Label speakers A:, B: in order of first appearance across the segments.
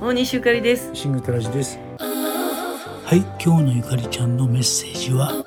A: 大西ゆかりです。
B: シングトラジです。はい今日のゆかりちゃんのメッセージは？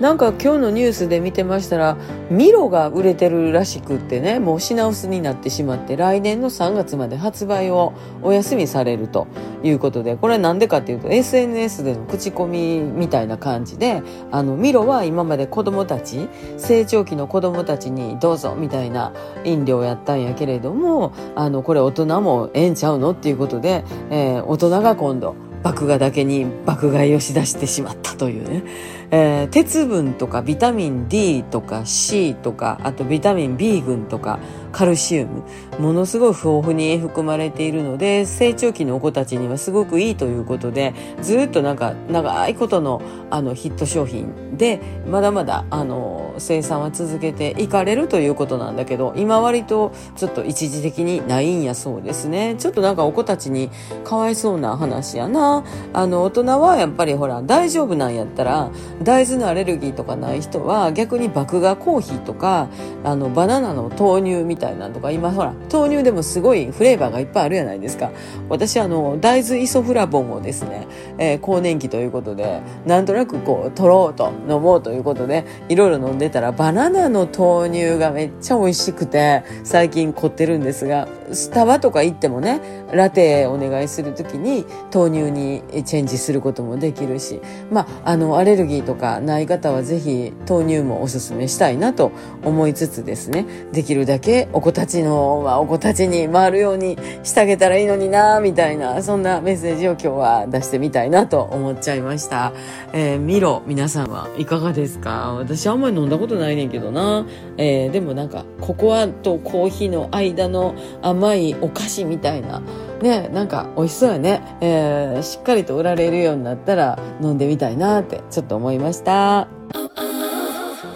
A: なんか今日のニュースで見てましたらミロが売れてるらしくってねもう品薄になってしまって来年の3月まで発売をお休みされるということでこれは何でかっていうと SNS での口コミみたいな感じであのミロは今まで子供たち成長期の子供たちにどうぞみたいな飲料やったんやけれどもあのこれ大人もええんちゃうのっていうことで、えー、大人が今度麦芽だけに爆買いをしだしてしまったというね、えー、鉄分とかビタミン D とか C とかあとビタミン B 群とかカルシウムものすごい豊富に含まれているので成長期のお子たちにはすごくいいということでずっとなんか長いことのあのヒット商品でまだまだあの生産は続けていかれるということなんだけど今割とちょっと一時的にないんやそうですね。ちょっとなんかお子たちにかわいそうな話やな。あの大人はやっぱりほら大丈夫なんやったら大豆のアレルギーとかない人は逆に麦芽コーヒーとかあのバナナの豆乳みたいなのとか今ほら豆乳でもすごいフレーバーがいっぱいあるじゃないですか。私あの大豆イソフラボンをですね、えー、更年期ということでなんとなくこう取ろうと飲もうということでいろいろ飲んでたらバナナの豆乳がめっちゃ美味しくて最近凝ってるんですがスタバとか行ってもねラテお願いする時に豆乳にチェンジすることもできるしまああのアレルギーとかない方はぜひ豆乳もおすすめしたいなと思いつつですねできるだけお子たちの、まあ、お子たちに回るようにしてあげたらいいのになみたいなそんなメッセージを今日は出してみたいなと思っちゃいました、えー、ミロ皆さんはいかがですか？私あんまり飲んだことないねんけどな、えー、でもなんかココアとコーヒーの間の甘いお菓子みたいな。ねなんか美味しそうやね、えー、しっかりと売られるようになったら飲んでみたいなってちょっと思いました。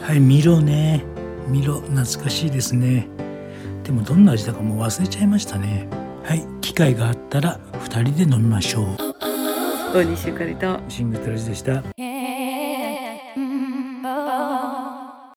B: はいミロね。ミロ懐かしいですね。でもどんな味だかもう忘れちゃいましたね。はい機会があったら2人で飲みましょう。
A: 大西ゆかりと。
B: シングトラジでした